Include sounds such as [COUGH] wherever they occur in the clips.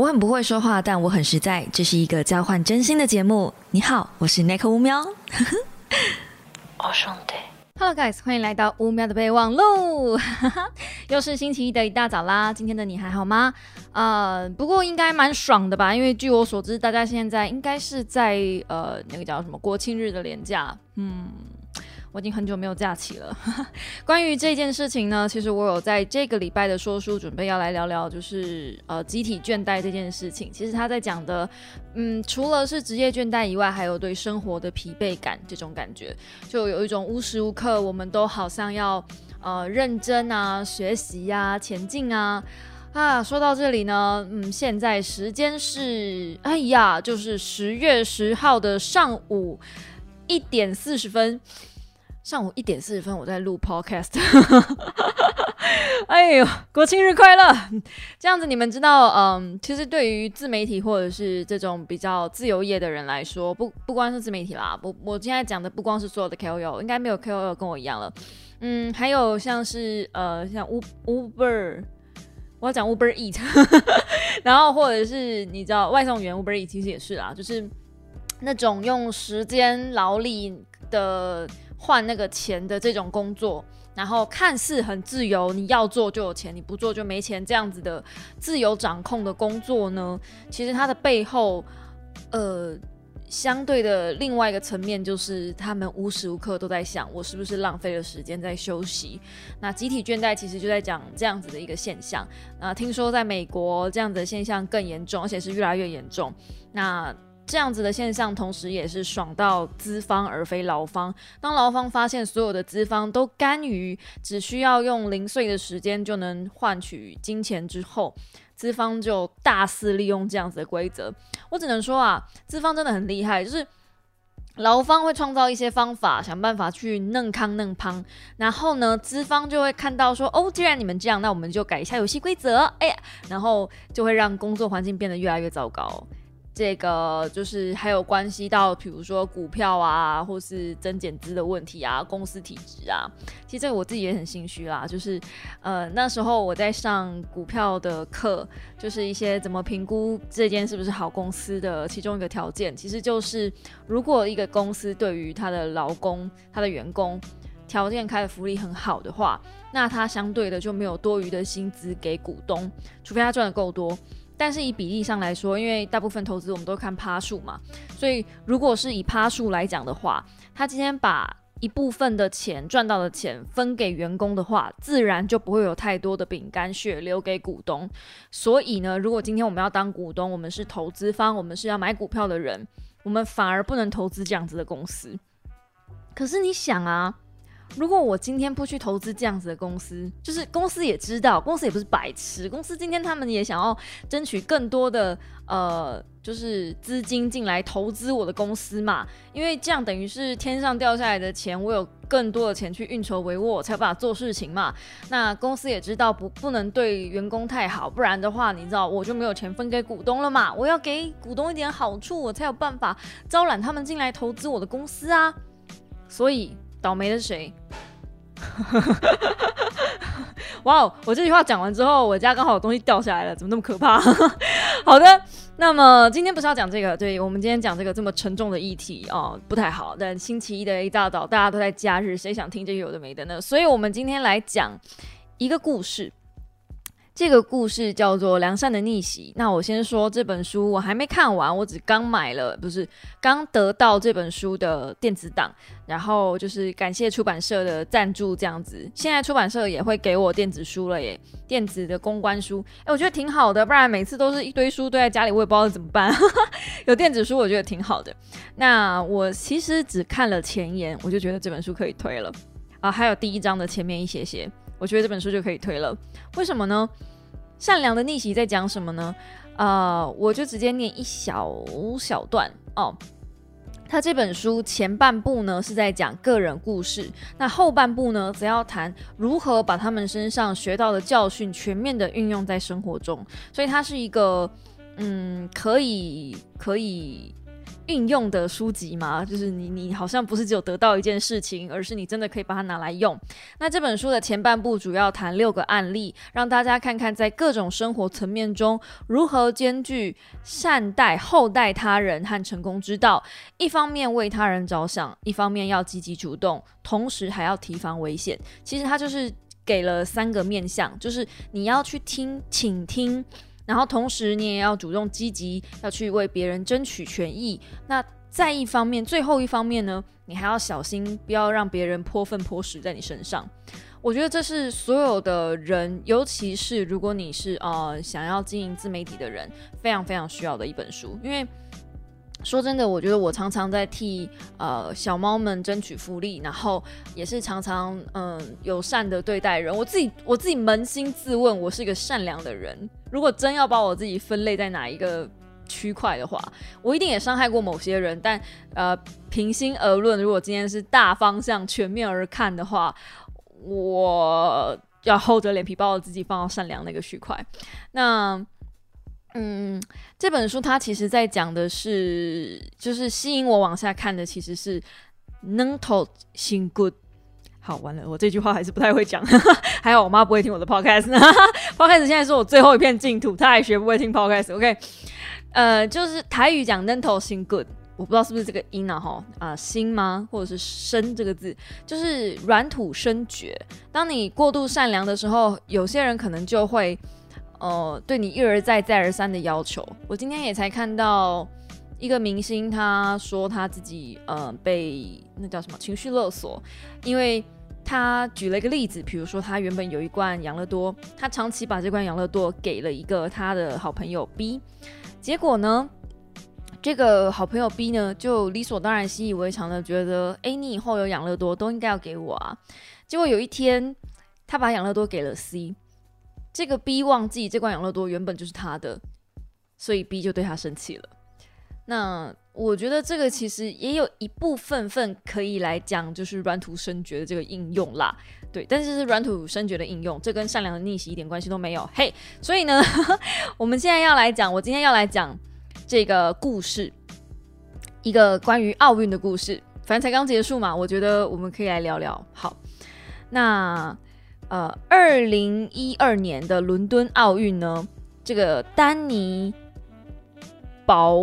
我很不会说话，但我很实在。这是一个交换真心的节目。你好，我是 Nick 乌喵。[LAUGHS] 哦，兄弟。Hello guys，欢迎来到乌喵的备忘录。[LAUGHS] 又是星期一的一大早啦。今天的你还好吗？呃，不过应该蛮爽的吧？因为据我所知，大家现在应该是在呃那个叫什么国庆日的连假。嗯。我已经很久没有假期了。[LAUGHS] 关于这件事情呢，其实我有在这个礼拜的说书准备要来聊聊，就是呃集体倦怠这件事情。其实他在讲的，嗯，除了是职业倦怠以外，还有对生活的疲惫感这种感觉，就有一种无时无刻我们都好像要呃认真啊、学习呀、前进啊。啊，说到这里呢，嗯，现在时间是，哎呀，就是十月十号的上午一点四十分。上午一点四十分，我在录 podcast。[LAUGHS] 哎呦，国庆日快乐！这样子你们知道，嗯，其实对于自媒体或者是这种比较自由业的人来说，不不光是自媒体啦，不，我今天讲的不光是所有的 KOL，应该没有 KOL 跟我一样了。嗯，还有像是呃，像 Uber，我要讲 Uber Eat，[LAUGHS] 然后或者是你知道外送员 Uber Eat 其实也是啦，就是那种用时间劳力的。换那个钱的这种工作，然后看似很自由，你要做就有钱，你不做就没钱，这样子的自由掌控的工作呢，其实它的背后，呃，相对的另外一个层面就是他们无时无刻都在想，我是不是浪费了时间在休息？那集体倦怠其实就在讲这样子的一个现象。那听说在美国这样子的现象更严重，而且是越来越严重。那这样子的现象，同时也是爽到资方而非劳方。当劳方发现所有的资方都甘于只需要用零碎的时间就能换取金钱之后，资方就大肆利用这样子的规则。我只能说啊，资方真的很厉害，就是劳方会创造一些方法，想办法去弄康弄胖，然后呢，资方就会看到说，哦，既然你们这样，那我们就改一下游戏规则，哎呀，然后就会让工作环境变得越来越糟糕。这个就是还有关系到，比如说股票啊，或是增减资的问题啊，公司体质啊。其实这个我自己也很心虚啦，就是呃那时候我在上股票的课，就是一些怎么评估这间是不是好公司的其中一个条件，其实就是如果一个公司对于他的劳工、他的员工条件开的福利很好的话，那他相对的就没有多余的薪资给股东，除非他赚的够多。但是以比例上来说，因为大部分投资我们都看趴数嘛，所以如果是以趴数来讲的话，他今天把一部分的钱赚到的钱分给员工的话，自然就不会有太多的饼干血留给股东。所以呢，如果今天我们要当股东，我们是投资方，我们是要买股票的人，我们反而不能投资这样子的公司。可是你想啊。如果我今天不去投资这样子的公司，就是公司也知道，公司也不是白痴，公司今天他们也想要争取更多的呃，就是资金进来投资我的公司嘛，因为这样等于是天上掉下来的钱，我有更多的钱去运筹帷幄，才有办法做事情嘛。那公司也知道不不能对员工太好，不然的话，你知道我就没有钱分给股东了嘛。我要给股东一点好处，我才有办法招揽他们进来投资我的公司啊。所以。倒霉的是谁？[LAUGHS] 哇哦！我这句话讲完之后，我家刚好有东西掉下来了，怎么那么可怕？[LAUGHS] 好的，那么今天不是要讲这个，对我们今天讲这个这么沉重的议题哦，不太好。但星期一的一大早，大家都在假日，谁想听这有的没的呢？所以我们今天来讲一个故事。这个故事叫做《良善的逆袭》。那我先说这本书，我还没看完，我只刚买了，不是刚得到这本书的电子档。然后就是感谢出版社的赞助，这样子。现在出版社也会给我电子书了耶，电子的公关书。哎，我觉得挺好的，不然每次都是一堆书堆在家里，我也不知道怎么办。[LAUGHS] 有电子书，我觉得挺好的。那我其实只看了前言，我就觉得这本书可以推了啊。还有第一章的前面一些些，我觉得这本书就可以推了。为什么呢？善良的逆袭在讲什么呢？呃，我就直接念一小小段哦。他这本书前半部呢是在讲个人故事，那后半部呢则要谈如何把他们身上学到的教训全面的运用在生活中。所以它是一个嗯，可以可以。运用的书籍嘛，就是你你好像不是只有得到一件事情，而是你真的可以把它拿来用。那这本书的前半部主要谈六个案例，让大家看看在各种生活层面中如何兼具善待、厚待他人和成功之道。一方面为他人着想，一方面要积极主动，同时还要提防危险。其实它就是给了三个面向，就是你要去听、倾听。然后同时，你也要主动积极，要去为别人争取权益。那在一方面，最后一方面呢，你还要小心，不要让别人泼粪泼屎在你身上。我觉得这是所有的人，尤其是如果你是呃想要经营自媒体的人，非常非常需要的一本书，因为。说真的，我觉得我常常在替呃小猫们争取福利，然后也是常常嗯友善的对待人。我自己我自己扪心自问，我是一个善良的人。如果真要把我自己分类在哪一个区块的话，我一定也伤害过某些人。但呃，平心而论，如果今天是大方向全面而看的话，我要厚着脸皮把我自己放到善良那个区块。那。嗯，这本书它其实在讲的是，就是吸引我往下看的其实是能头心 good。好，完了，我这句话还是不太会讲，还好我妈不会听我的 podcast。[LAUGHS] podcast 现在是我最后一片净土，她还学不会听 podcast。OK，呃，就是台语讲能头心 good，我不知道是不是这个音啊哈啊心吗，或者是生这个字，就是软土生绝。当你过度善良的时候，有些人可能就会。呃，对你一而再、再而三的要求，我今天也才看到一个明星，他说他自己呃被那叫什么情绪勒索，因为他举了一个例子，比如说他原本有一罐养乐多，他长期把这罐养乐多给了一个他的好朋友 B，结果呢，这个好朋友 B 呢就理所当然、习以为常的觉得，哎，你以后有养乐多都应该要给我啊，结果有一天他把养乐多给了 C。这个 B 忘记这罐养乐多原本就是他的，所以 B 就对他生气了。那我觉得这个其实也有一部分份可以来讲，就是软土生绝的这个应用啦。对，但是是软土生绝的应用，这跟善良的逆袭一点关系都没有。嘿，所以呢，[LAUGHS] 我们现在要来讲，我今天要来讲这个故事，一个关于奥运的故事。反正才刚结束嘛，我觉得我们可以来聊聊。好，那。呃，二零一二年的伦敦奥运呢，这个丹尼包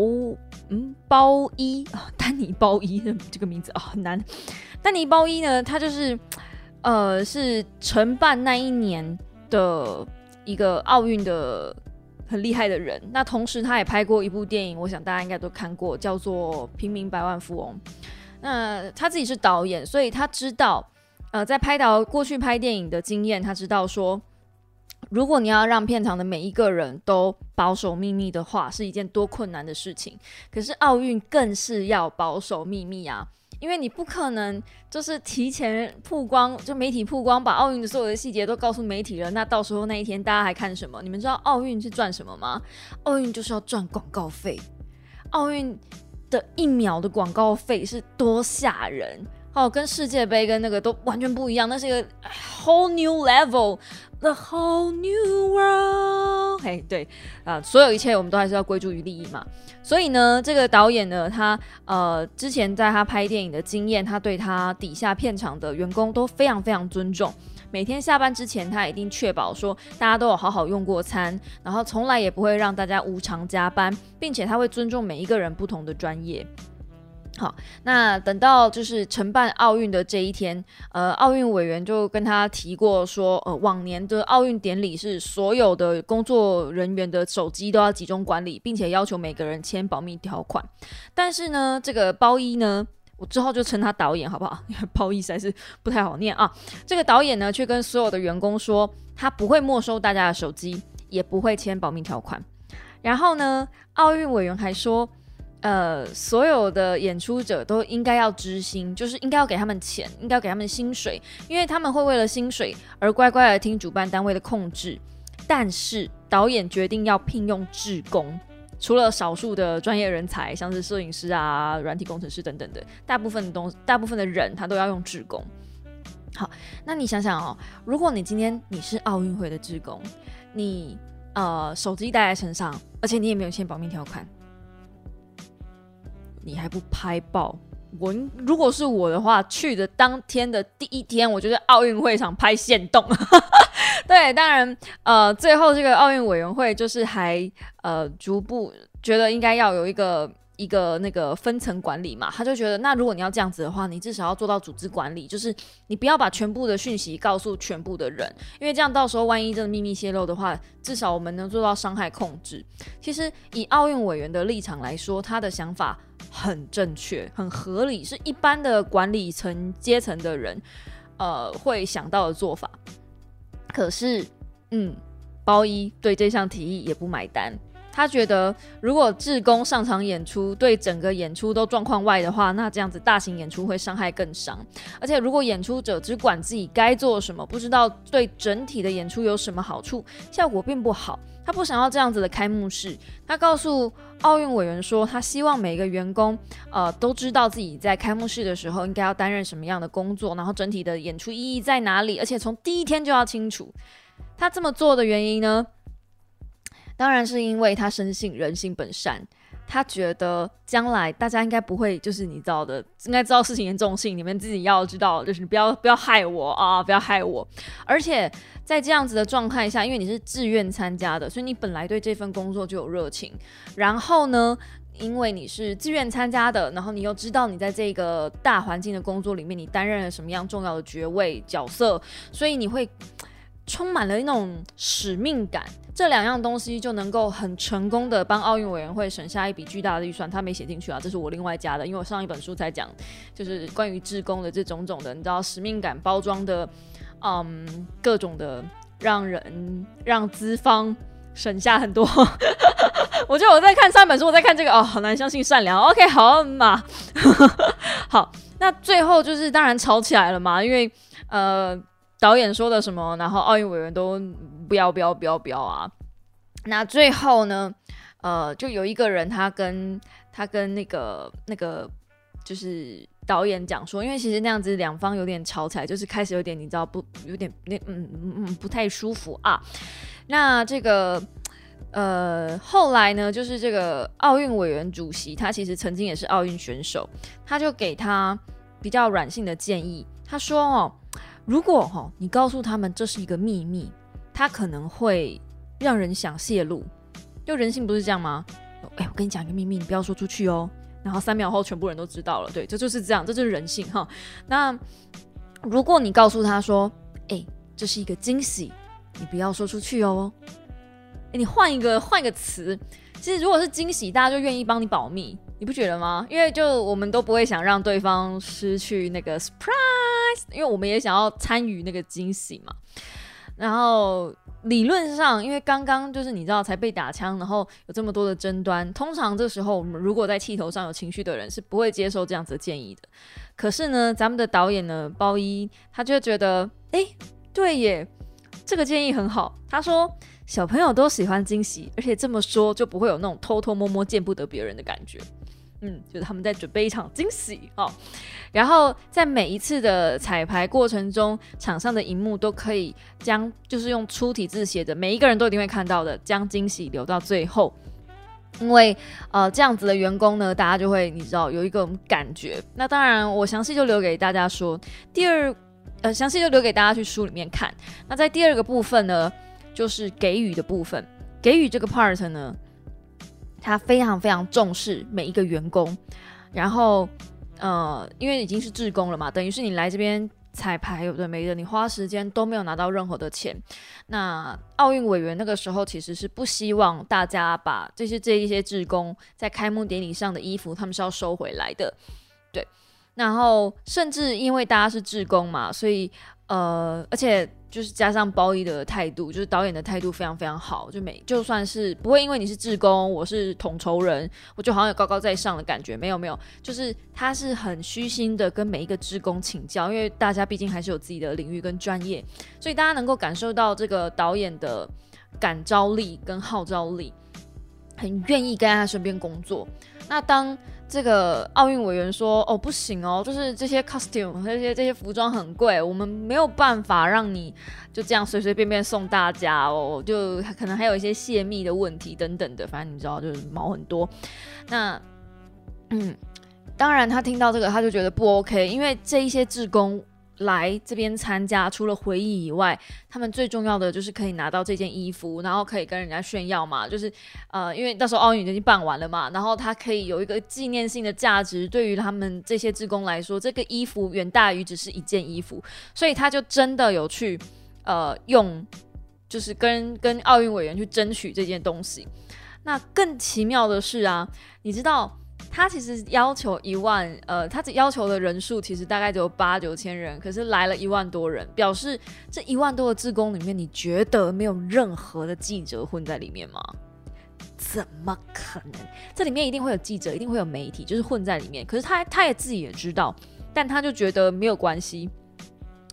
嗯包伊啊，丹尼包伊这个名字啊很难。丹尼包伊呢，他就是呃是承办那一年的一个奥运的很厉害的人。那同时他也拍过一部电影，我想大家应该都看过，叫做《平民百万富翁》。那他自己是导演，所以他知道。呃，在拍导过去拍电影的经验，他知道说，如果你要让片场的每一个人都保守秘密的话，是一件多困难的事情。可是奥运更是要保守秘密啊，因为你不可能就是提前曝光，就媒体曝光，把奥运的所有的细节都告诉媒体了。那到时候那一天大家还看什么？你们知道奥运是赚什么吗？奥运就是要赚广告费。奥运的一秒的广告费是多吓人！哦，跟世界杯跟那个都完全不一样，那是一个 whole new level，the whole new world。嘿，对啊，所有一切我们都还是要归诸于利益嘛。所以呢，这个导演呢，他呃之前在他拍电影的经验，他对他底下片场的员工都非常非常尊重。每天下班之前，他一定确保说大家都有好好用过餐，然后从来也不会让大家无偿加班，并且他会尊重每一个人不同的专业。好，那等到就是承办奥运的这一天，呃，奥运委员就跟他提过说，呃，往年的奥运典礼是所有的工作人员的手机都要集中管理，并且要求每个人签保密条款。但是呢，这个包一呢，我之后就称他导演好不好？因为包一实在是不太好念啊。这个导演呢，却跟所有的员工说，他不会没收大家的手机，也不会签保密条款。然后呢，奥运委员还说。呃，所有的演出者都应该要知心，就是应该要给他们钱，应该要给他们薪水，因为他们会为了薪水而乖乖的听主办单位的控制。但是导演决定要聘用志工，除了少数的专业人才，像是摄影师啊、软体工程师等等的，大部分的东，大部分的人他都要用志工。好，那你想想哦，如果你今天你是奥运会的志工，你呃手机带在身上，而且你也没有签保密条款。你还不拍爆？我如果是我的话，去的当天的第一天，我就在奥运会上拍现动。[LAUGHS] 对，当然，呃，最后这个奥运委员会就是还呃逐步觉得应该要有一个。一个那个分层管理嘛，他就觉得，那如果你要这样子的话，你至少要做到组织管理，就是你不要把全部的讯息告诉全部的人，因为这样到时候万一真的秘密泄露的话，至少我们能做到伤害控制。其实以奥运委员的立场来说，他的想法很正确、很合理，是一般的管理层阶层的人呃会想到的做法。可是，嗯，包一对这项提议也不买单。他觉得，如果志工上场演出对整个演出都状况外的话，那这样子大型演出会伤害更伤。而且，如果演出者只管自己该做什么，不知道对整体的演出有什么好处，效果并不好。他不想要这样子的开幕式。他告诉奥运委员说，他希望每个员工，呃，都知道自己在开幕式的时候应该要担任什么样的工作，然后整体的演出意义在哪里，而且从第一天就要清楚。他这么做的原因呢？当然是因为他深信人性本善，他觉得将来大家应该不会，就是你知道的，应该知道事情严重性，你们自己要知道，就是不要不要害我啊，不要害我。而且在这样子的状态下，因为你是自愿参加的，所以你本来对这份工作就有热情。然后呢，因为你是自愿参加的，然后你又知道你在这个大环境的工作里面，你担任了什么样重要的爵位角色，所以你会。充满了那种使命感，这两样东西就能够很成功的帮奥运委员会省下一笔巨大的预算。他没写进去啊，这是我另外加的，因为我上一本书才讲，就是关于志工的这种种的，你知道使命感包装的，嗯，各种的让人让资方省下很多。[LAUGHS] 我觉得我在看上本书，我在看这个哦，好难相信善良。OK，好嘛，[LAUGHS] 好，那最后就是当然吵起来了嘛，因为呃。导演说的什么，然后奥运委员都不要不要不要不要啊！那最后呢，呃，就有一个人，他跟他跟那个那个就是导演讲说，因为其实那样子两方有点吵起来，就是开始有点你知道不有点那嗯嗯不太舒服啊。那这个呃后来呢，就是这个奥运委员主席，他其实曾经也是奥运选手，他就给他比较软性的建议，他说哦。如果哈，你告诉他们这是一个秘密，他可能会让人想泄露。就人性不是这样吗？哎，我跟你讲一个秘密，你不要说出去哦。然后三秒后，全部人都知道了。对，这就是这样，这就是人性哈。那如果你告诉他说，哎，这是一个惊喜，你不要说出去哦。哎，你换一个换一个词，其实如果是惊喜，大家就愿意帮你保密，你不觉得吗？因为就我们都不会想让对方失去那个 surprise。因为我们也想要参与那个惊喜嘛，然后理论上，因为刚刚就是你知道才被打枪，然后有这么多的争端，通常这时候我们如果在气头上有情绪的人是不会接受这样子的建议的。可是呢，咱们的导演呢，包一他就觉得，哎，对耶，这个建议很好。他说小朋友都喜欢惊喜，而且这么说就不会有那种偷偷摸摸见不得别人的感觉。嗯，就是他们在准备一场惊喜哦，然后在每一次的彩排过程中，场上的荧幕都可以将就是用粗体字写的，每一个人都一定会看到的，将惊喜留到最后，因为呃这样子的员工呢，大家就会你知道有一个感觉。那当然，我详细就留给大家说，第二呃详细就留给大家去书里面看。那在第二个部分呢，就是给予的部分，给予这个 part 呢。他非常非常重视每一个员工，然后，呃，因为已经是志工了嘛，等于是你来这边彩排，有的没的，你花时间都没有拿到任何的钱。那奥运委员那个时候其实是不希望大家把这些这一些志工在开幕典礼上的衣服，他们是要收回来的，对。然后甚至因为大家是志工嘛，所以，呃，而且。就是加上包衣的态度，就是导演的态度非常非常好，就每就算是不会因为你是志工，我是统筹人，我就好像有高高在上的感觉，没有没有，就是他是很虚心的跟每一个职工请教，因为大家毕竟还是有自己的领域跟专业，所以大家能够感受到这个导演的感召力跟号召力，很愿意跟在他身边工作。那当这个奥运委员说：“哦，不行哦，就是这些 costume 这些这些服装很贵，我们没有办法让你就这样随随便便送大家哦，就可能还有一些泄密的问题等等的，反正你知道，就是毛很多。那嗯，当然他听到这个他就觉得不 OK，因为这一些志工。来这边参加，除了回忆以外，他们最重要的就是可以拿到这件衣服，然后可以跟人家炫耀嘛。就是呃，因为到时候奥运已经办完了嘛，然后它可以有一个纪念性的价值。对于他们这些职工来说，这个衣服远大于只是一件衣服，所以他就真的有去呃用，就是跟跟奥运委员去争取这件东西。那更奇妙的是啊，你知道？他其实要求一万，呃，他只要求的人数其实大概只有八九千人，可是来了一万多人，表示这一万多的志工里面，你觉得没有任何的记者混在里面吗？怎么可能？这里面一定会有记者，一定会有媒体，就是混在里面。可是他他也自己也知道，但他就觉得没有关系，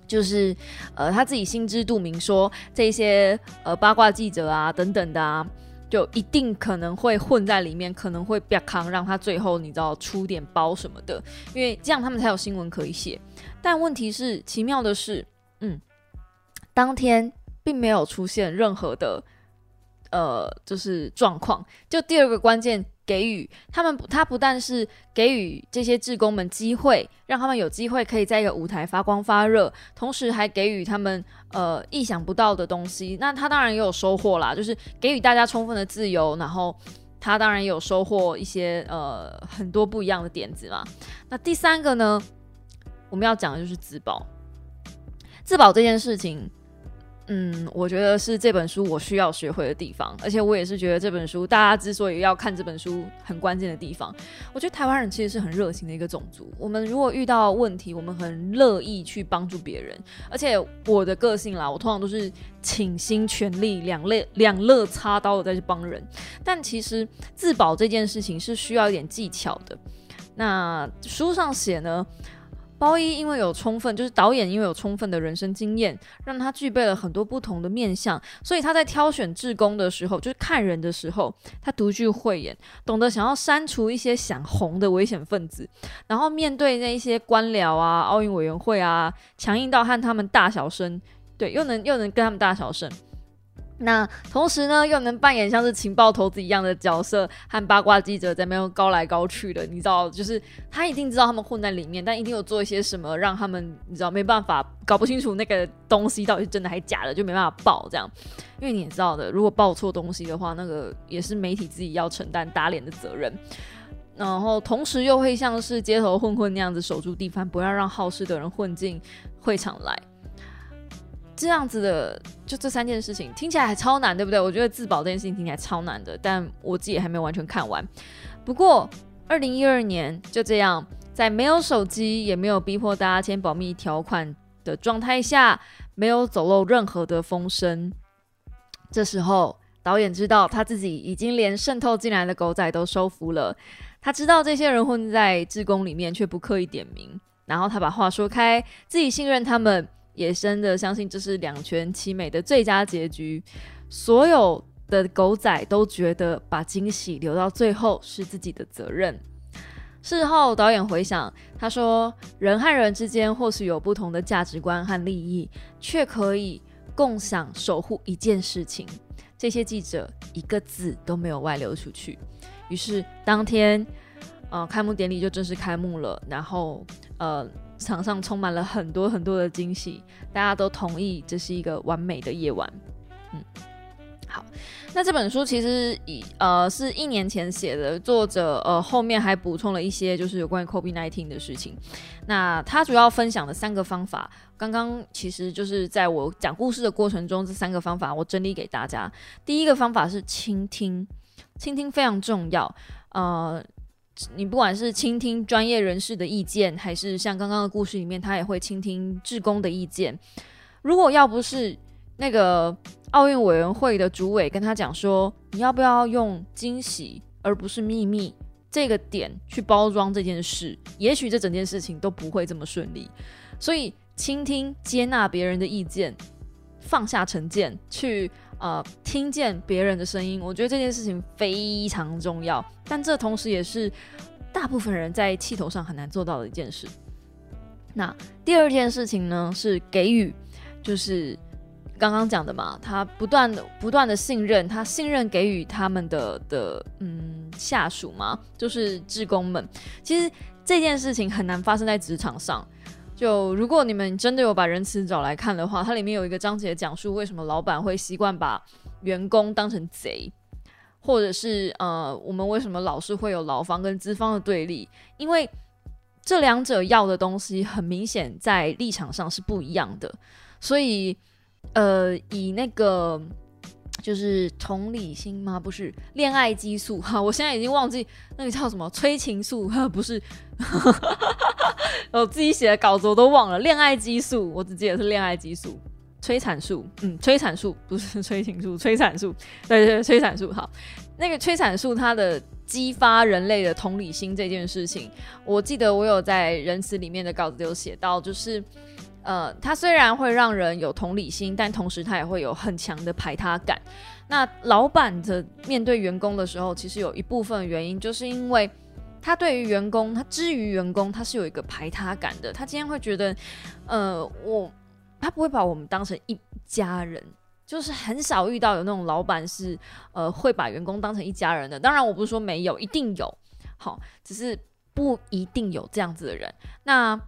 就是呃他自己心知肚明，说这些呃八卦记者啊等等的啊。就一定可能会混在里面，可能会比较康，让他最后你知道出点包什么的，因为这样他们才有新闻可以写。但问题是，奇妙的是，嗯，当天并没有出现任何的呃，就是状况。就第二个关键。给予他们，他不但是给予这些志工们机会，让他们有机会可以在一个舞台发光发热，同时还给予他们呃意想不到的东西。那他当然也有收获啦，就是给予大家充分的自由，然后他当然也有收获一些呃很多不一样的点子嘛。那第三个呢，我们要讲的就是自保，自保这件事情。嗯，我觉得是这本书我需要学会的地方，而且我也是觉得这本书大家之所以要看这本书很关键的地方。我觉得台湾人其实是很热情的一个种族，我们如果遇到问题，我们很乐意去帮助别人。而且我的个性啦，我通常都是倾心全力、两肋两肋插刀的再去帮人。但其实自保这件事情是需要一点技巧的。那书上写呢？包一因为有充分，就是导演因为有充分的人生经验，让他具备了很多不同的面相，所以他在挑选志工的时候，就是看人的时候，他独具慧眼，懂得想要删除一些想红的危险分子，然后面对那一些官僚啊、奥运委员会啊，强硬到和他们大小声，对，又能又能跟他们大小声。那同时呢，又能扮演像是情报头子一样的角色，和八卦记者在那边高来高去的，你知道，就是他一定知道他们混在里面，但一定有做一些什么，让他们你知道没办法搞不清楚那个东西到底是真的还是假的，就没办法报这样。因为你也知道的，如果报错东西的话，那个也是媒体自己要承担打脸的责任。然后同时又会像是街头混混那样子守住地方，不要让好事的人混进会场来。这样子的，就这三件事情听起来还超难，对不对？我觉得自保这件事情听起来超难的，但我自己还没有完全看完。不过，二零一二年就这样，在没有手机，也没有逼迫大家签保密条款的状态下，没有走漏任何的风声。这时候，导演知道他自己已经连渗透进来的狗仔都收服了。他知道这些人混在志工里面，却不刻意点名。然后他把话说开，自己信任他们。也深的相信这是两全其美的最佳结局。所有的狗仔都觉得把惊喜留到最后是自己的责任。事后导演回想，他说：“人和人之间或许有不同的价值观和利益，却可以共享守护一件事情。”这些记者一个字都没有外流出去。于是当天，呃，开幕典礼就正式开幕了。然后，呃。场上充满了很多很多的惊喜，大家都同意这是一个完美的夜晚。嗯，好，那这本书其实以呃是一年前写的，作者呃后面还补充了一些就是有关于 COVID-19 的事情。那他主要分享的三个方法，刚刚其实就是在我讲故事的过程中，这三个方法我整理给大家。第一个方法是倾听，倾听非常重要。呃。你不管是倾听专业人士的意见，还是像刚刚的故事里面，他也会倾听志工的意见。如果要不是那个奥运委员会的主委跟他讲说，你要不要用惊喜而不是秘密这个点去包装这件事，也许这整件事情都不会这么顺利。所以，倾听、接纳别人的意见，放下成见，去。呃，听见别人的声音，我觉得这件事情非常重要。但这同时也是大部分人在气头上很难做到的一件事。那第二件事情呢，是给予，就是刚刚讲的嘛，他不断的、不断的信任，他信任给予他们的的嗯下属嘛？就是职工们。其实这件事情很难发生在职场上。就如果你们真的有把仁慈找来看的话，它里面有一个章节讲述为什么老板会习惯把员工当成贼，或者是呃，我们为什么老是会有劳方跟资方的对立？因为这两者要的东西很明显在立场上是不一样的，所以呃，以那个。就是同理心吗？不是恋爱激素哈，我现在已经忘记那个叫什么催情素，不是，[LAUGHS] 我自己写的稿子我都忘了。恋爱激素，我只记得是恋爱激素，催产素，嗯，催产素不是 [LAUGHS] 催情素，催产素，对对，催产素。好，那个催产素它的激发人类的同理心这件事情，我记得我有在仁慈里面的稿子有写到，就是。呃，它虽然会让人有同理心，但同时它也会有很强的排他感。那老板的面对员工的时候，其实有一部分原因，就是因为他对于员工，他之于员工，他是有一个排他感的。他今天会觉得，呃，我他不会把我们当成一家人，就是很少遇到有那种老板是呃会把员工当成一家人的。当然，我不是说没有，一定有，好，只是不一定有这样子的人。那。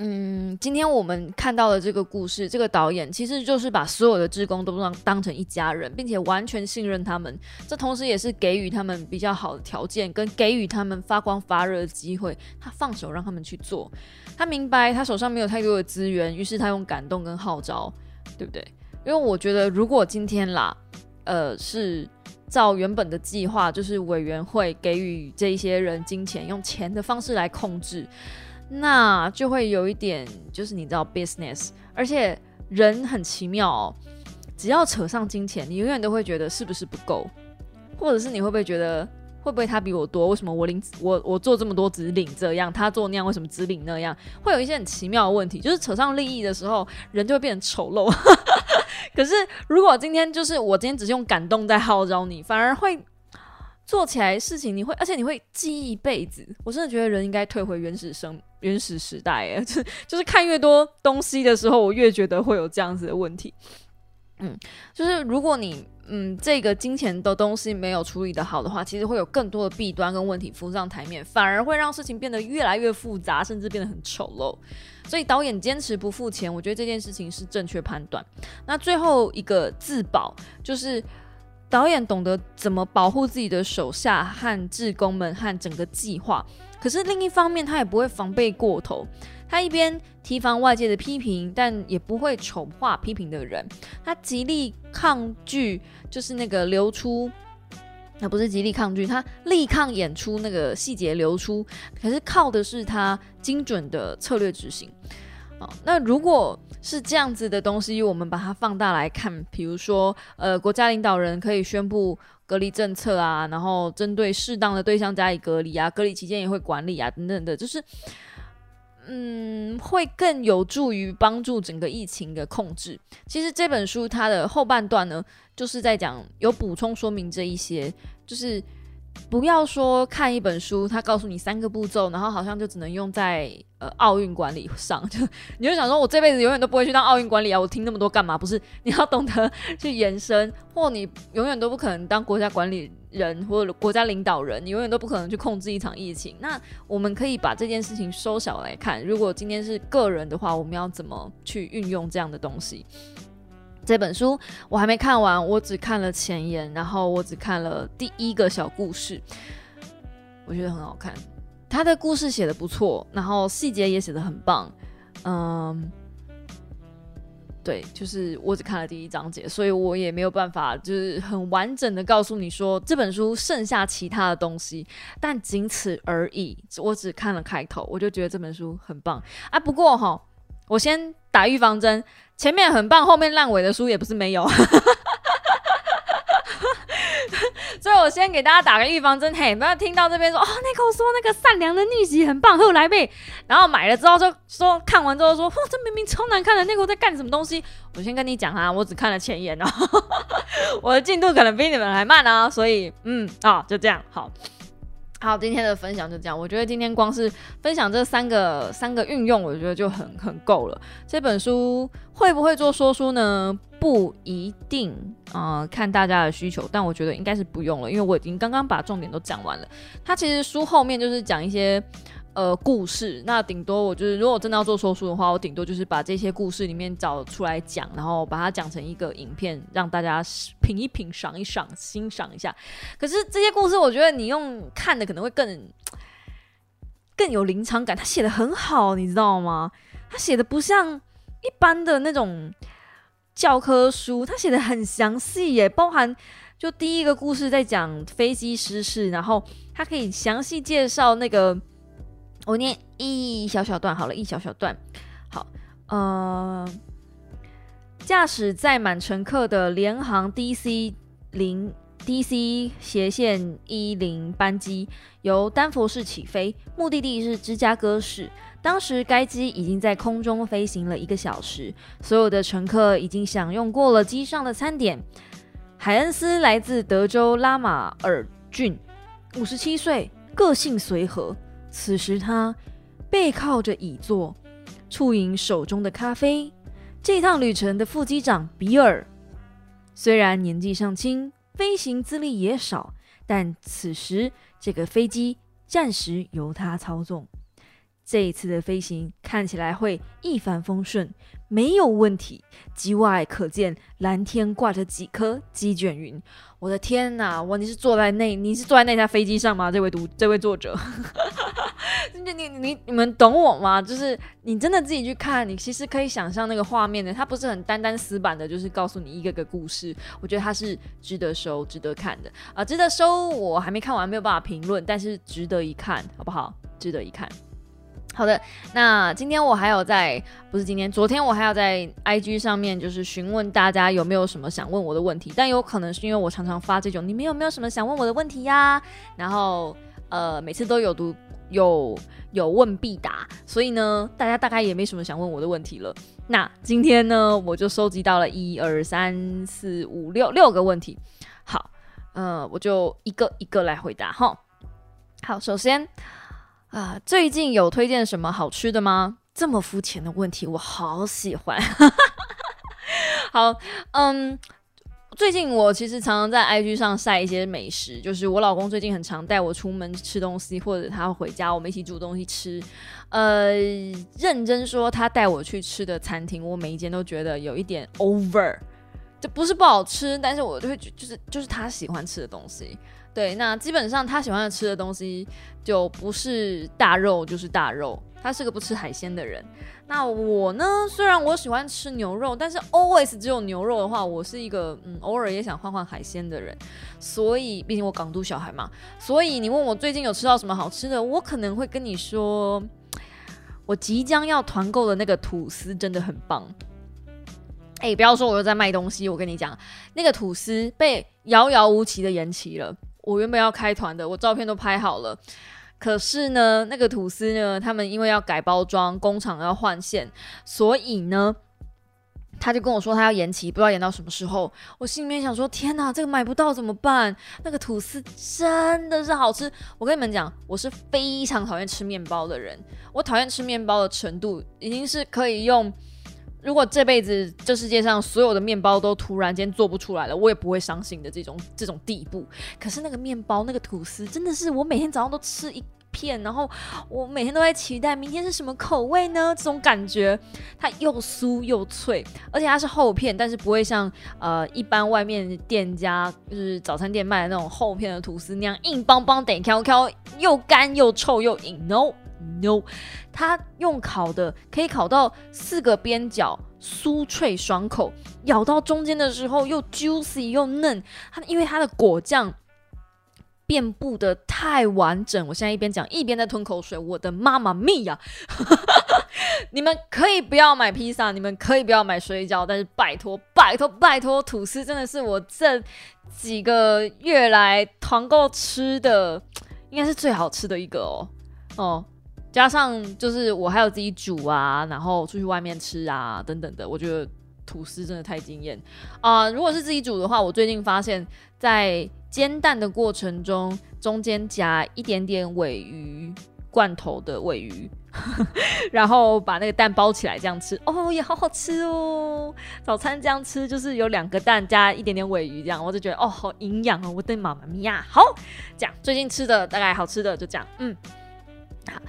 嗯，今天我们看到的这个故事，这个导演其实就是把所有的职工都当当成一家人，并且完全信任他们。这同时也是给予他们比较好的条件，跟给予他们发光发热的机会。他放手让他们去做，他明白他手上没有太多的资源，于是他用感动跟号召，对不对？因为我觉得，如果今天啦，呃，是照原本的计划，就是委员会给予这些人金钱，用钱的方式来控制。那就会有一点，就是你知道 business，而且人很奇妙哦。只要扯上金钱，你永远都会觉得是不是不够，或者是你会不会觉得会不会他比我多？为什么我领我我做这么多只领这样，他做那样为什么只领那样？会有一些很奇妙的问题，就是扯上利益的时候，人就会变成丑陋。[LAUGHS] 可是如果今天就是我今天只是用感动在号召你，反而会。做起来事情你会，而且你会记一辈子。我真的觉得人应该退回原始生原始时代，哎，[LAUGHS] 就就是看越多东西的时候，我越觉得会有这样子的问题。嗯，就是如果你嗯这个金钱的东西没有处理的好的话，其实会有更多的弊端跟问题浮上台面，反而会让事情变得越来越复杂，甚至变得很丑陋。所以导演坚持不付钱，我觉得这件事情是正确判断。那最后一个自保就是。导演懂得怎么保护自己的手下和志工们和整个计划，可是另一方面，他也不会防备过头。他一边提防外界的批评，但也不会丑化批评的人。他极力抗拒，就是那个流出，那不是极力抗拒，他力抗演出那个细节流出。可是靠的是他精准的策略执行。哦，那如果。是这样子的东西，我们把它放大来看，比如说，呃，国家领导人可以宣布隔离政策啊，然后针对适当的对象加以隔离啊，隔离期间也会管理啊，等等的，就是，嗯，会更有助于帮助整个疫情的控制。其实这本书它的后半段呢，就是在讲有补充说明这一些，就是。不要说看一本书，他告诉你三个步骤，然后好像就只能用在呃奥运管理上，就你就想说，我这辈子永远都不会去当奥运管理啊！我听那么多干嘛？不是，你要懂得去延伸，或你永远都不可能当国家管理人或者国家领导人，你永远都不可能去控制一场疫情。那我们可以把这件事情缩小来看，如果今天是个人的话，我们要怎么去运用这样的东西？这本书我还没看完，我只看了前言，然后我只看了第一个小故事，我觉得很好看。他的故事写的不错，然后细节也写的很棒。嗯，对，就是我只看了第一章节，所以我也没有办法就是很完整的告诉你说这本书剩下其他的东西，但仅此而已。我只看了开头，我就觉得这本书很棒啊。不过哈，我先打预防针。前面很棒，后面烂尾的书也不是没有，[LAUGHS] 所以我先给大家打个预防针，嘿，不要听到这边说哦，那个说那个善良的逆袭很棒，后来呗，然后买了之后就说看完之后说，哇，这明明超难看的，那个在干什么东西？我先跟你讲啊，我只看了前言哦，[LAUGHS] 我的进度可能比你们还慢啊，所以嗯啊，就这样好。好，今天的分享就这样。我觉得今天光是分享这三个三个运用，我觉得就很很够了。这本书会不会做说书呢？不一定啊，看大家的需求。但我觉得应该是不用了，因为我已经刚刚把重点都讲完了。它其实书后面就是讲一些。呃，故事那顶多我就是，如果真的要做说书的话，我顶多就是把这些故事里面找出来讲，然后把它讲成一个影片，让大家品一品、赏一赏、欣赏一下。可是这些故事，我觉得你用看的可能会更更有临场感。他写的很好，你知道吗？他写的不像一般的那种教科书，他写的很详细耶，包含就第一个故事在讲飞机失事，然后他可以详细介绍那个。我念一小小段好了，一小小段。好，呃，驾驶载满乘客的联航 DC 零 DC 斜线一零班机由丹佛市起飞，目的地是芝加哥市。当时该机已经在空中飞行了一个小时，所有的乘客已经享用过了机上的餐点。海恩斯来自德州拉马尔郡，五十七岁，个性随和。此时，他背靠着椅座，触饮手中的咖啡。这趟旅程的副机长比尔，虽然年纪尚轻，飞行资历也少，但此时这个飞机暂时由他操纵。这一次的飞行看起来会一帆风顺，没有问题。机外可见蓝天挂着几颗鸡卷云。我的天哪！我你是坐在那，你是坐在那架飞机上吗？这位读，这位作者，[LAUGHS] 你你你你们懂我吗？就是你真的自己去看，你其实可以想象那个画面的。它不是很单单死板的，就是告诉你一个个故事。我觉得它是值得收、值得看的啊！值得收，我还没看完，没有办法评论，但是值得一看，好不好？值得一看。好的，那今天我还有在，不是今天，昨天我还有在 IG 上面，就是询问大家有没有什么想问我的问题，但有可能是因为我常常发这种，你们有没有什么想问我的问题呀？然后呃，每次都有读有有问必答，所以呢，大家大概也没什么想问我的问题了。那今天呢，我就收集到了一二三四五六六个问题，好，呃，我就一个一个来回答哈。好，首先。啊，最近有推荐什么好吃的吗？这么肤浅的问题，我好喜欢。[LAUGHS] 好，嗯，最近我其实常常在 IG 上晒一些美食，就是我老公最近很常带我出门吃东西，或者他回家我们一起煮东西吃。呃，认真说，他带我去吃的餐厅，我每一间都觉得有一点 over，就不是不好吃，但是我就会就是就是他喜欢吃的东西。对，那基本上他喜欢吃的东西就不是大肉就是大肉。他是个不吃海鲜的人。那我呢？虽然我喜欢吃牛肉，但是 always 只有牛肉的话，我是一个嗯，偶尔也想换换海鲜的人。所以，毕竟我港都小孩嘛。所以你问我最近有吃到什么好吃的，我可能会跟你说，我即将要团购的那个吐司真的很棒。哎，不要说我又在卖东西，我跟你讲，那个吐司被遥遥无期的延期了。我原本要开团的，我照片都拍好了，可是呢，那个吐司呢，他们因为要改包装，工厂要换线，所以呢，他就跟我说他要延期，不知道延到什么时候。我心里面想说，天哪，这个买不到怎么办？那个吐司真的是好吃。我跟你们讲，我是非常讨厌吃面包的人，我讨厌吃面包的程度已经是可以用。如果这辈子这世界上所有的面包都突然间做不出来了，我也不会伤心的这种这种地步。可是那个面包那个吐司真的是我每天早上都吃一片，然后我每天都在期待明天是什么口味呢？这种感觉，它又酥又脆，而且它是厚片，但是不会像呃一般外面店家就是早餐店卖的那种厚片的吐司那样硬邦邦得敲敲，又干又臭又硬。No。No，它用烤的可以烤到四个边角酥脆爽口，咬到中间的时候又 juicy 又嫩。它因为它的果酱遍布的太完整，我现在一边讲一边在吞口水。我的妈妈咪呀！[LAUGHS] 你们可以不要买披萨，你们可以不要买水饺，但是拜托拜托拜托，吐司真的是我这几个月来团购吃的应该是最好吃的一个哦哦。加上就是我还有自己煮啊，然后出去外面吃啊等等的，我觉得吐司真的太惊艳啊！如果是自己煮的话，我最近发现，在煎蛋的过程中，中间夹一点点尾鱼罐头的尾鱼，[LAUGHS] 然后把那个蛋包起来这样吃，哦，也好好吃哦！早餐这样吃就是有两个蛋加一点点尾鱼这样，我就觉得哦，好营养哦！我的妈妈咪呀，好，这样最近吃的大概好吃的就这样，嗯，好。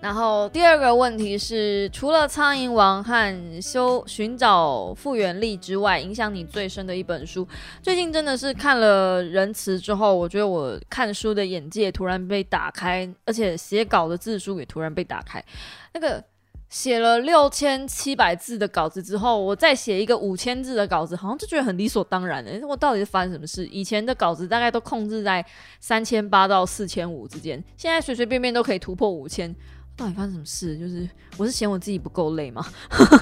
然后第二个问题是，除了《苍蝇王》和《修寻找复原力》之外，影响你最深的一本书，最近真的是看了《仁慈》之后，我觉得我看书的眼界突然被打开，而且写稿的字数也突然被打开。那个写了六千七百字的稿子之后，我再写一个五千字的稿子，好像就觉得很理所当然的。我到底是发生什么事？以前的稿子大概都控制在三千八到四千五之间，现在随随便便都可以突破五千。到底发生什么事？就是我是嫌我自己不够累吗？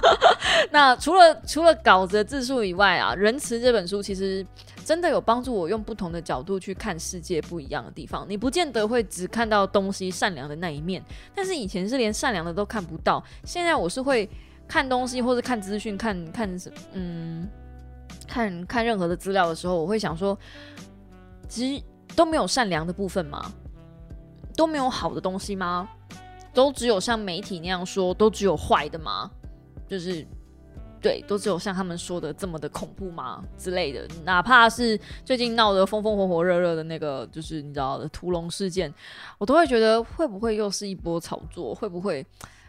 [LAUGHS] 那除了除了稿子的字数以外啊，《仁慈》这本书其实真的有帮助我用不同的角度去看世界不一样的地方。你不见得会只看到东西善良的那一面，但是以前是连善良的都看不到。现在我是会看东西或者看资讯，看看什嗯，看看任何的资料的时候，我会想说，其实都没有善良的部分吗？都没有好的东西吗？都只有像媒体那样说，都只有坏的吗？就是，对，都只有像他们说的这么的恐怖吗？之类的。哪怕是最近闹得风风火火热热的那个，就是你知道的屠龙事件，我都会觉得会不会又是一波炒作？会不会？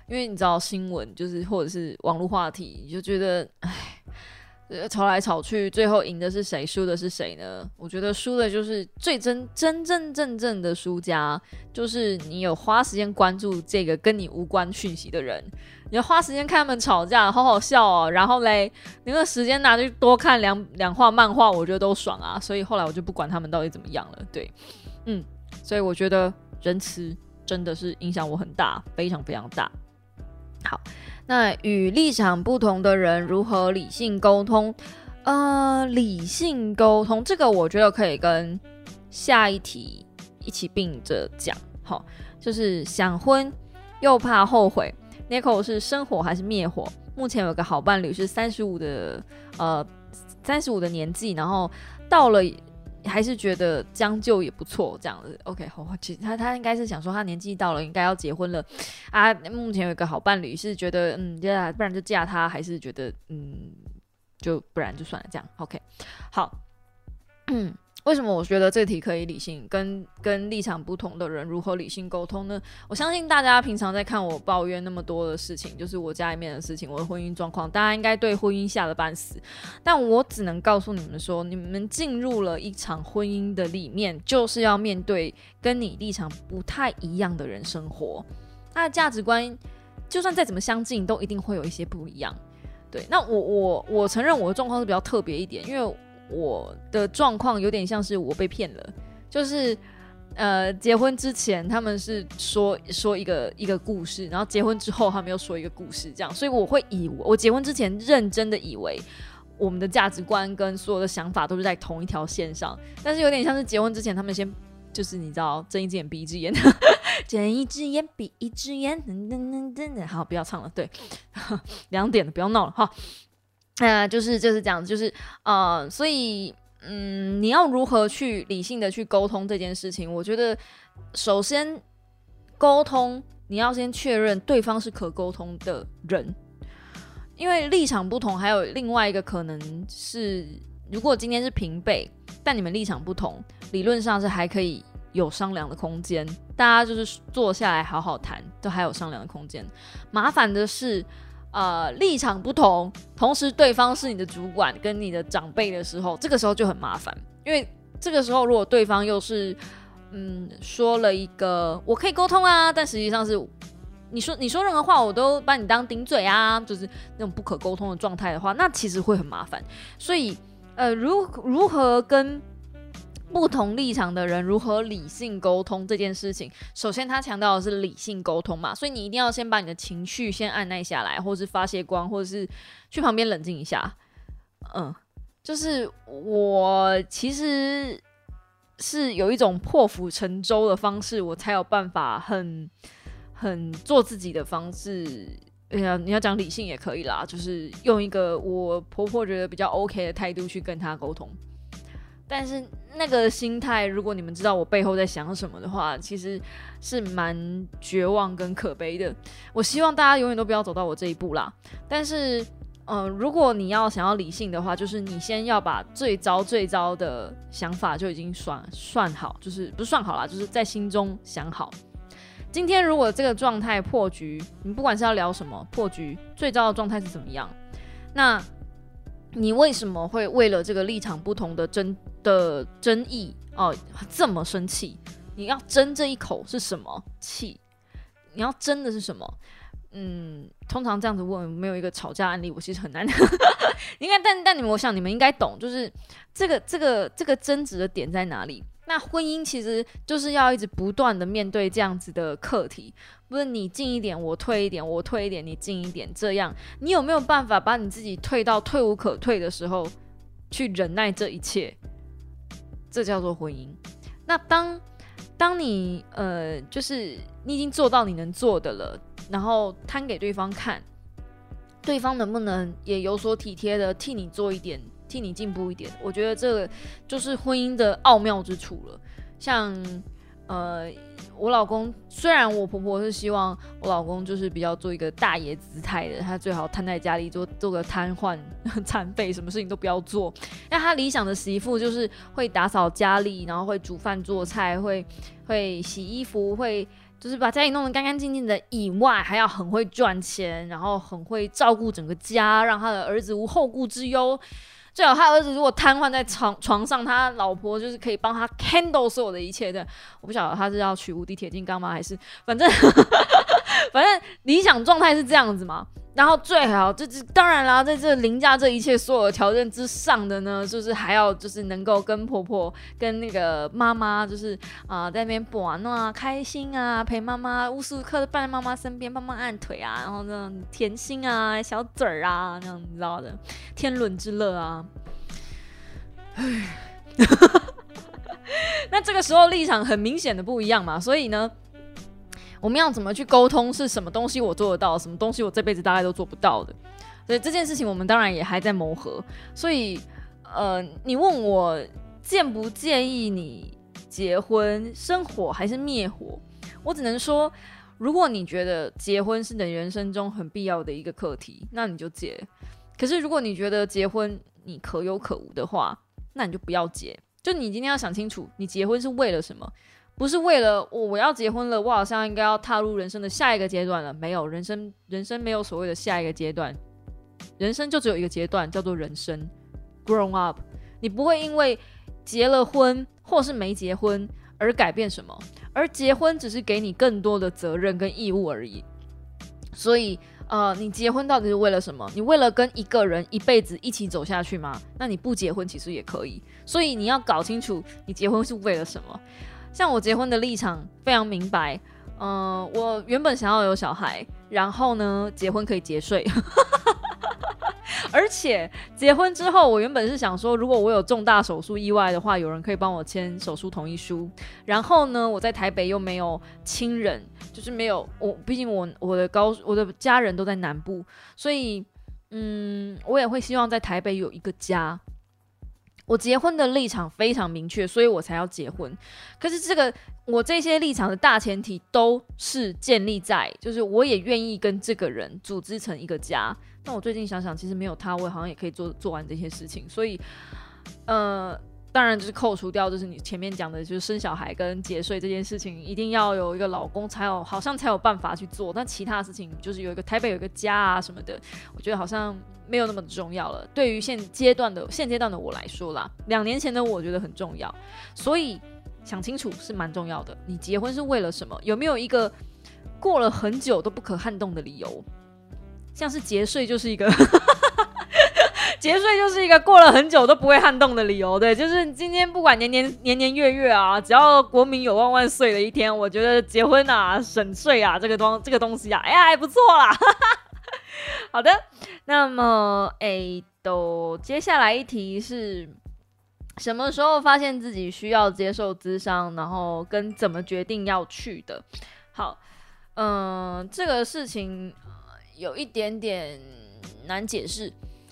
因为你知道新闻，就是或者是网络话题，你就觉得，唉。吵来吵去，最后赢的是谁，输的是谁呢？我觉得输的就是最真真正正正的输家，就是你有花时间关注这个跟你无关讯息的人，你要花时间看他们吵架，好好笑哦。然后嘞，那个时间拿去多看两两画漫画，我觉得都爽啊。所以后来我就不管他们到底怎么样了。对，嗯，所以我觉得仁慈真的是影响我很大，非常非常大。好。那与立场不同的人如何理性沟通？呃，理性沟通这个我觉得可以跟下一题一起并着讲。好，就是想婚又怕后悔。Nico 是生火还是灭火？目前有个好伴侣是三十五的，呃，三十五的年纪，然后到了。还是觉得将就也不错，这样子。OK，好，其实他他应该是想说，他年纪到了，应该要结婚了啊。目前有一个好伴侣，是觉得嗯，呀，不然就嫁他，还是觉得嗯，就不然就算了，这样。OK，好，嗯。为什么我觉得这题可以理性跟跟立场不同的人如何理性沟通呢？我相信大家平常在看我抱怨那么多的事情，就是我家里面的事情，我的婚姻状况，大家应该对婚姻吓得半死。但我只能告诉你们说，你们进入了一场婚姻的里面，就是要面对跟你立场不太一样的人生活，他的价值观就算再怎么相近，都一定会有一些不一样。对，那我我我承认我的状况是比较特别一点，因为。我的状况有点像是我被骗了，就是呃，结婚之前他们是说说一个一个故事，然后结婚之后他们又说一个故事，这样，所以我会以我结婚之前认真的以为我们的价值观跟所有的想法都是在同一条线上，但是有点像是结婚之前他们先就是你知道睁一只眼闭一只眼，[LAUGHS] 睁一只眼闭一只眼，好，不要唱了，对，[LAUGHS] 两点了，不要闹了哈。那就是就是这样，就是呃，所以嗯，你要如何去理性的去沟通这件事情？我觉得首先沟通，你要先确认对方是可沟通的人，因为立场不同，还有另外一个可能是，如果今天是平辈，但你们立场不同，理论上是还可以有商量的空间，大家就是坐下来好好谈，都还有商量的空间。麻烦的是。呃，立场不同，同时对方是你的主管跟你的长辈的时候，这个时候就很麻烦，因为这个时候如果对方又是嗯说了一个我可以沟通啊，但实际上是你说你说任何话我都把你当顶嘴啊，就是那种不可沟通的状态的话，那其实会很麻烦。所以呃，如如何跟不同立场的人如何理性沟通这件事情，首先他强调的是理性沟通嘛，所以你一定要先把你的情绪先按耐下来，或是发泄光，或者是去旁边冷静一下。嗯，就是我其实是有一种破釜沉舟的方式，我才有办法很很做自己的方式哎呀，你要讲理性也可以啦，就是用一个我婆婆觉得比较 OK 的态度去跟她沟通。但是那个心态，如果你们知道我背后在想什么的话，其实是蛮绝望跟可悲的。我希望大家永远都不要走到我这一步啦。但是，嗯，如果你要想要理性的话，就是你先要把最糟最糟的想法就已经算算好，就是不算好啦，就是在心中想好。今天如果这个状态破局，你不管是要聊什么破局，最糟的状态是怎么样？那你为什么会为了这个立场不同的争的争议哦这么生气？你要争这一口是什么气？你要争的是什么？嗯，通常这样子问没有一个吵架案例，我其实很难。[LAUGHS] 应该，但但你们，我想你们应该懂，就是这个这个这个争执的点在哪里？那婚姻其实就是要一直不断的面对这样子的课题，不是你进一点我退一点，我退一点你进一点，这样你有没有办法把你自己退到退无可退的时候，去忍耐这一切？这叫做婚姻。那当当你呃，就是你已经做到你能做的了，然后摊给对方看，对方能不能也有所体贴的替你做一点？替你进步一点，我觉得这个就是婚姻的奥妙之处了。像呃，我老公虽然我婆婆是希望我老公就是比较做一个大爷姿态的，他最好瘫在家里做做个瘫痪 [LAUGHS] 残废，什么事情都不要做。那他理想的媳妇就是会打扫家里，然后会煮饭做菜，会会洗衣服，会就是把家里弄得干干净净的，以外还要很会赚钱，然后很会照顾整个家，让他的儿子无后顾之忧。最好他儿子如果瘫痪在床床上，他老婆就是可以帮他 handle 所有的一切的。我不晓得他是要娶无敌铁金刚吗，还是反正 [LAUGHS] 反正理想状态是这样子嘛。然后最好，这这当然啦，在这凌驾这一切所有的条件之上的呢，就是还要就是能够跟婆婆、跟那个妈妈，就是啊在那边玩啊，开心啊，陪妈妈无时无刻的伴在妈妈身边，帮忙按腿啊，然后那种甜心啊、小嘴儿啊，那样你知道的，天伦之乐啊。唉，[LAUGHS] 那这个时候立场很明显的不一样嘛，所以呢。我们要怎么去沟通？是什么东西我做得到？什么东西我这辈子大概都做不到的？所以这件事情我们当然也还在磨合。所以，呃，你问我建不建议你结婚生火还是灭火？我只能说，如果你觉得结婚是你人生中很必要的一个课题，那你就结。可是如果你觉得结婚你可有可无的话，那你就不要结。就你今天要想清楚，你结婚是为了什么？不是为了我我要结婚了，我好像应该要踏入人生的下一个阶段了。没有人生，人生没有所谓的下一个阶段，人生就只有一个阶段，叫做人生。Grown up，你不会因为结了婚或是没结婚而改变什么，而结婚只是给你更多的责任跟义务而已。所以，呃，你结婚到底是为了什么？你为了跟一个人一辈子一起走下去吗？那你不结婚其实也可以。所以你要搞清楚，你结婚是为了什么。像我结婚的立场非常明白，嗯，我原本想要有小孩，然后呢，结婚可以节税，[LAUGHS] 而且结婚之后，我原本是想说，如果我有重大手术意外的话，有人可以帮我签手术同意书，然后呢，我在台北又没有亲人，就是没有我，毕竟我我的高我的家人都在南部，所以嗯，我也会希望在台北有一个家。我结婚的立场非常明确，所以我才要结婚。可是这个我这些立场的大前提都是建立在，就是我也愿意跟这个人组织成一个家。那我最近想想，其实没有他，我好像也可以做做完这些事情。所以，呃。当然，就是扣除掉，就是你前面讲的，就是生小孩跟节税这件事情，一定要有一个老公才有，好像才有办法去做。但其他事情，就是有一个台北有一个家啊什么的，我觉得好像没有那么重要了。对于现阶段的现阶段的我来说啦，两年前的我觉得很重要，所以想清楚是蛮重要的。你结婚是为了什么？有没有一个过了很久都不可撼动的理由？像是节税就是一个。节税就是一个过了很久都不会撼动的理由，对，就是今天不管年年年年月月啊，只要国民有万万岁的一天，我觉得结婚啊、省税啊，这个东这个东西啊，哎呀还不错啦。[LAUGHS] 好的，那么哎，都接下来一题是什么时候发现自己需要接受咨商，然后跟怎么决定要去的？好，嗯，这个事情。有一点点难解释。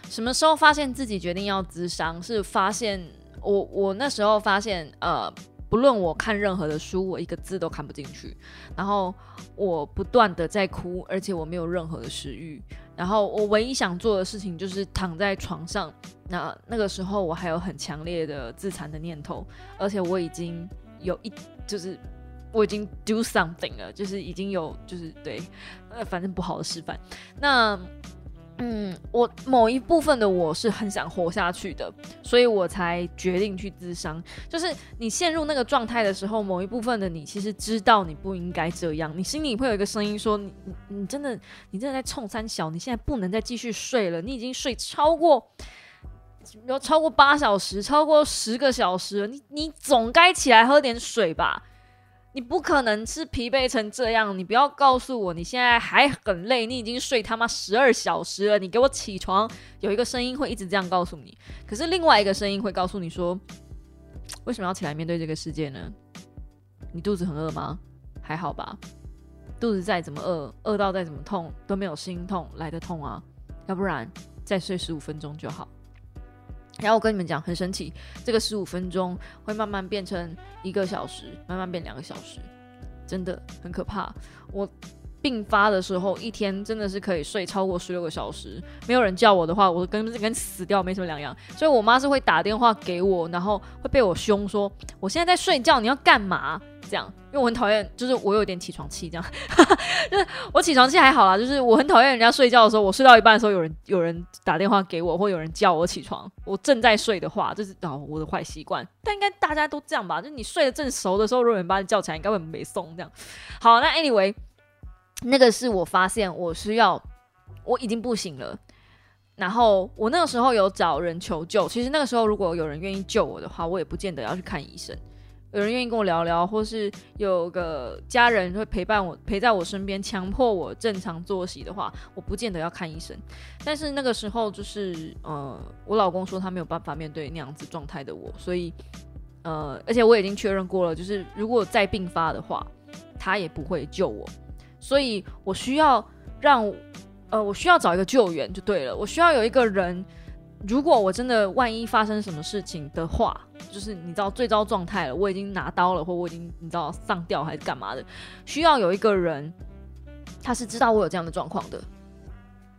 什么时候发现自己决定要咨商？是发现我我那时候发现，呃，不论我看任何的书，我一个字都看不进去，然后我不断的在哭，而且我没有任何的食欲，然后我唯一想做的事情就是躺在床上。那那个时候我还有很强烈的自残的念头，而且我已经有一就是我已经 do something 了，就是已经有就是对，呃，反正不好的示范。那嗯，我某一部分的我是很想活下去的，所以我才决定去自伤。就是你陷入那个状态的时候，某一部分的你其实知道你不应该这样，你心里会有一个声音说：“你你真的你真的在冲三小，你现在不能再继续睡了，你已经睡超过有超过八小时，超过十个小时，你你总该起来喝点水吧。”你不可能是疲惫成这样，你不要告诉我你现在还很累，你已经睡他妈十二小时了，你给我起床。有一个声音会一直这样告诉你，可是另外一个声音会告诉你说，为什么要起来面对这个世界呢？你肚子很饿吗？还好吧，肚子再怎么饿，饿到再怎么痛都没有心痛来的痛啊，要不然再睡十五分钟就好。然后我跟你们讲，很神奇，这个十五分钟会慢慢变成一个小时，慢慢变两个小时，真的很可怕。我病发的时候，一天真的是可以睡超过十六个小时，没有人叫我的话，我跟跟死掉没什么两样。所以我妈是会打电话给我，然后会被我凶说：“我现在在睡觉，你要干嘛？”这样，因为我很讨厌，就是我有点起床气，这样，[LAUGHS] 就是我起床气还好啦，就是我很讨厌人家睡觉的时候，我睡到一半的时候，有人有人打电话给我，或有人叫我起床，我正在睡的话，这是哦我的坏习惯，但应该大家都这样吧？就是你睡得正熟的时候，如果有人把你叫起来，应该会没送这样。好，那 anyway，那个是我发现我需要，我已经不行了，然后我那个时候有找人求救，其实那个时候如果有人愿意救我的话，我也不见得要去看医生。有人愿意跟我聊聊，或是有个家人会陪伴我，陪在我身边，强迫我正常作息的话，我不见得要看医生。但是那个时候，就是呃，我老公说他没有办法面对那样子状态的我，所以呃，而且我已经确认过了，就是如果再病发的话，他也不会救我，所以我需要让呃，我需要找一个救援就对了，我需要有一个人。如果我真的万一发生什么事情的话，就是你知道最糟状态了，我已经拿刀了，或我已经你知道上吊还是干嘛的，需要有一个人，他是知道我有这样的状况的。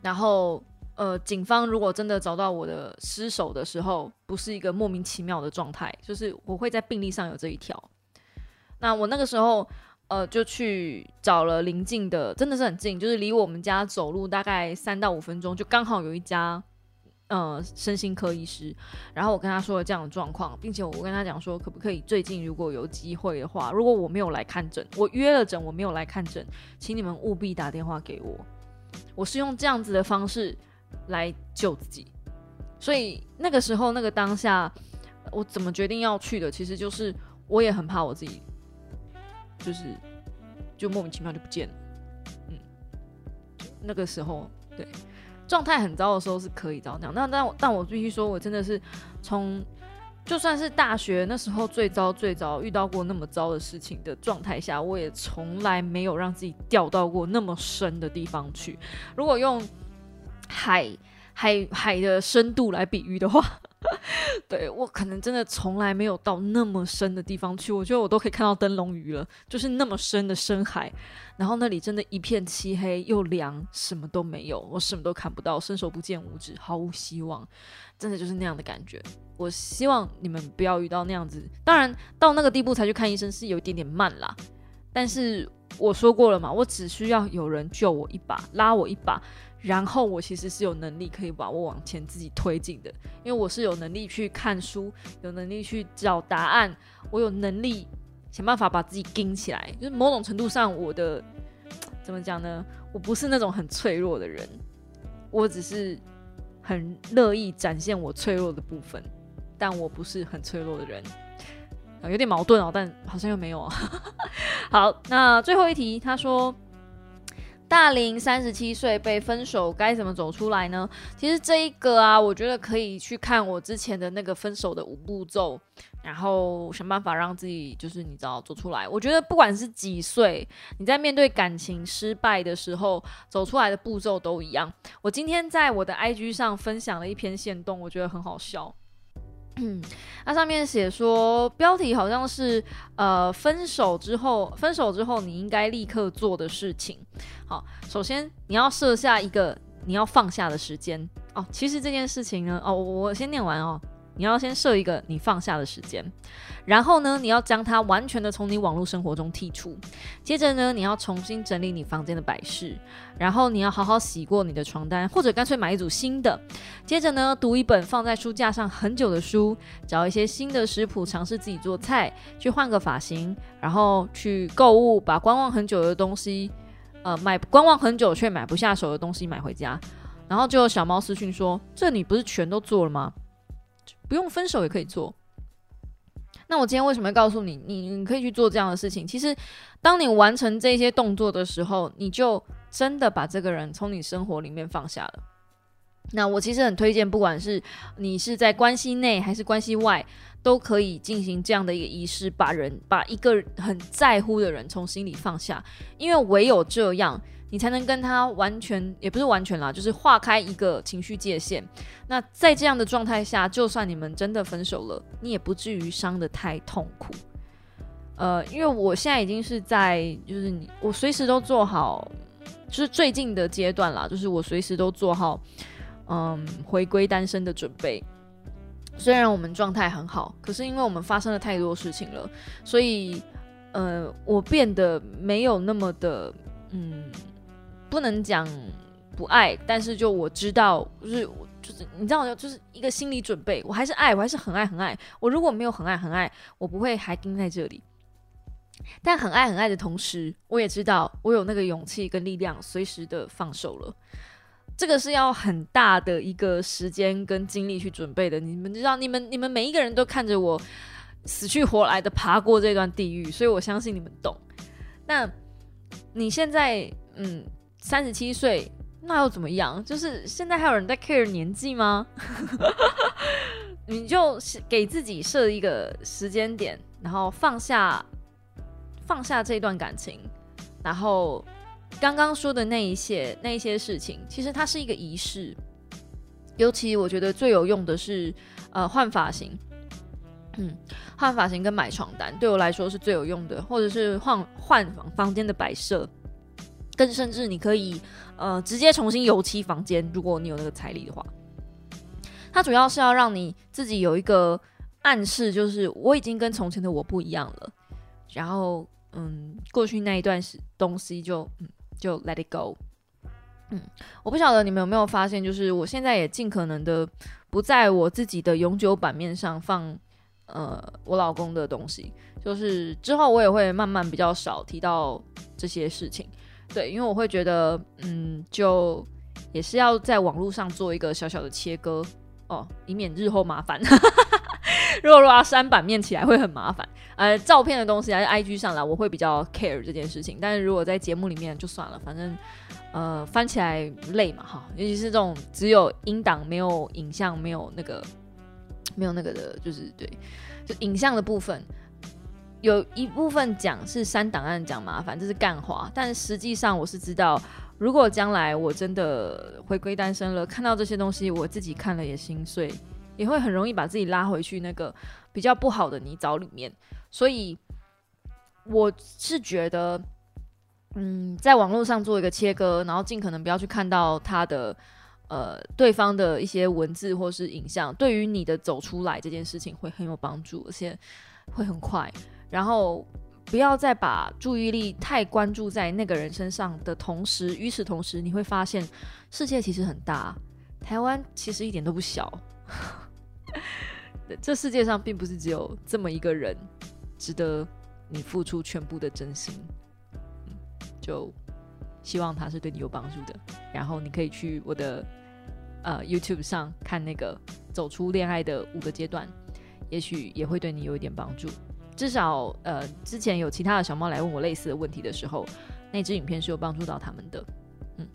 然后，呃，警方如果真的找到我的尸首的时候，不是一个莫名其妙的状态，就是我会在病历上有这一条。那我那个时候，呃，就去找了邻近的，真的是很近，就是离我们家走路大概三到五分钟，就刚好有一家。呃，身心科医师，然后我跟他说了这样的状况，并且我跟他讲说，可不可以最近如果有机会的话，如果我没有来看诊，我约了诊，我没有来看诊，请你们务必打电话给我。我是用这样子的方式来救自己，所以那个时候那个当下，我怎么决定要去的，其实就是我也很怕我自己，就是就莫名其妙就不见了。嗯，那个时候对。状态很糟的时候是可以这样，那但但我必须说，我真的是从就算是大学那时候最糟最糟遇到过那么糟的事情的状态下，我也从来没有让自己掉到过那么深的地方去。如果用海海海的深度来比喻的话。[LAUGHS] 对我可能真的从来没有到那么深的地方去，我觉得我都可以看到灯笼鱼了，就是那么深的深海，然后那里真的一片漆黑又凉，什么都没有，我什么都看不到，伸手不见五指，毫无希望，真的就是那样的感觉。我希望你们不要遇到那样子，当然到那个地步才去看医生是有一点点慢啦，但是我说过了嘛，我只需要有人救我一把，拉我一把。然后我其实是有能力可以把我往前自己推进的，因为我是有能力去看书，有能力去找答案，我有能力想办法把自己顶起来。就是某种程度上，我的怎么讲呢？我不是那种很脆弱的人，我只是很乐意展现我脆弱的部分，但我不是很脆弱的人，有点矛盾哦，但好像又没有。[LAUGHS] 好，那最后一题，他说。大龄三十七岁被分手该怎么走出来呢？其实这一个啊，我觉得可以去看我之前的那个分手的五步骤，然后想办法让自己就是你知道走出来。我觉得不管是几岁，你在面对感情失败的时候，走出来的步骤都一样。我今天在我的 IG 上分享了一篇线动，我觉得很好笑。嗯，[CLEARS THROAT] 那上面写说，标题好像是呃，分手之后，分手之后你应该立刻做的事情。好，首先你要设下一个你要放下的时间哦。其实这件事情呢，哦，我先念完哦。你要先设一个你放下的时间，然后呢，你要将它完全的从你网络生活中剔除。接着呢，你要重新整理你房间的摆饰，然后你要好好洗过你的床单，或者干脆买一组新的。接着呢，读一本放在书架上很久的书，找一些新的食谱，尝试自己做菜，去换个发型，然后去购物，把观望很久的东西，呃，买观望很久却买不下手的东西买回家。然后就有小猫私讯说：“这你不是全都做了吗？”不用分手也可以做。那我今天为什么要告诉你，你你可以去做这样的事情？其实，当你完成这些动作的时候，你就真的把这个人从你生活里面放下了。那我其实很推荐，不管是你是在关系内还是关系外，都可以进行这样的一个仪式，把人把一个很在乎的人从心里放下，因为唯有这样。你才能跟他完全，也不是完全啦，就是划开一个情绪界限。那在这样的状态下，就算你们真的分手了，你也不至于伤得太痛苦。呃，因为我现在已经是在，就是你，我随时都做好，就是最近的阶段啦，就是我随时都做好，嗯，回归单身的准备。虽然我们状态很好，可是因为我们发生了太多事情了，所以，呃，我变得没有那么的，嗯。不能讲不爱，但是就我知道，就是就是你知道，就是一个心理准备，我还是爱，我还是很爱很爱。我如果没有很爱很爱，我不会还盯在这里。但很爱很爱的同时，我也知道我有那个勇气跟力量，随时的放手了。这个是要很大的一个时间跟精力去准备的。你们知道，你们你们每一个人都看着我死去活来的爬过这段地狱，所以我相信你们懂。那你现在，嗯。三十七岁，那又怎么样？就是现在还有人在 care 年纪吗？[LAUGHS] 你就给自己设一个时间点，然后放下放下这段感情，然后刚刚说的那一些那一些事情，其实它是一个仪式。尤其我觉得最有用的是呃换发型，嗯，换发型跟买床单对我来说是最有用的，或者是换换房房间的摆设。更甚至，你可以呃直接重新油漆房间，如果你有那个财力的话。它主要是要让你自己有一个暗示，就是我已经跟从前的我不一样了。然后，嗯，过去那一段时东西就嗯就 let it go。嗯，我不晓得你们有没有发现，就是我现在也尽可能的不在我自己的永久版面上放呃我老公的东西，就是之后我也会慢慢比较少提到这些事情。对，因为我会觉得，嗯，就也是要在网络上做一个小小的切割哦，以免日后麻烦。[LAUGHS] 如果如果要删版面起来会很麻烦。呃，照片的东西还是 IG 上来，我会比较 care 这件事情。但是如果在节目里面就算了，反正呃翻起来累嘛哈，尤其是这种只有音档没有影像，没有那个没有那个的，就是对，就影像的部分。有一部分讲是删档案讲麻烦，这是干话。但实际上我是知道，如果将来我真的回归单身了，看到这些东西，我自己看了也心碎，也会很容易把自己拉回去那个比较不好的泥沼里面。所以我是觉得，嗯，在网络上做一个切割，然后尽可能不要去看到他的呃对方的一些文字或是影像，对于你的走出来这件事情会很有帮助，而且会很快。然后不要再把注意力太关注在那个人身上的同时，与此同时，你会发现世界其实很大，台湾其实一点都不小。[LAUGHS] 这世界上并不是只有这么一个人值得你付出全部的真心。就希望他是对你有帮助的。然后你可以去我的呃 YouTube 上看那个走出恋爱的五个阶段，也许也会对你有一点帮助。至少呃，之前有其他的小猫来问我类似的问题的时候，那支影片是有帮助到他们的。嗯，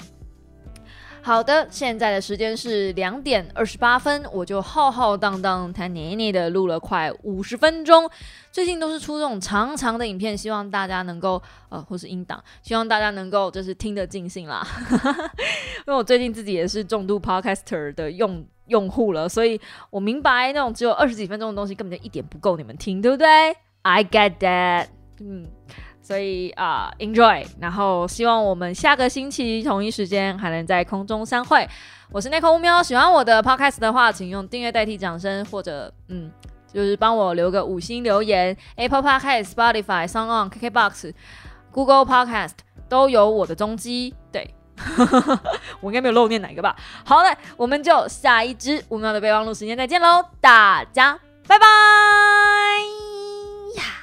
好的，现在的时间是两点二十八分，我就浩浩荡荡、谈黏黏的录了快五十分钟。最近都是出这种长长的影片，希望大家能够呃，或是音档，希望大家能够就是听得尽兴啦。[LAUGHS] 因为我最近自己也是重度 Podcaster 的用用户了，所以我明白那种只有二十几分钟的东西根本就一点不够你们听，对不对？I get that，嗯，所以啊，enjoy，然后希望我们下个星期同一时间还能在空中相会。我是奈克乌喵，喜欢我的 podcast 的话，请用订阅代替掌声，或者嗯，就是帮我留个五星留言。Apple Podcast、Spotify、s o n g On、KKBox、Google Podcast 都有我的踪迹。对，[LAUGHS] 我应该没有漏念哪一个吧？好嘞，我们就下一支乌喵的备忘录时间再见喽，大家拜拜。呀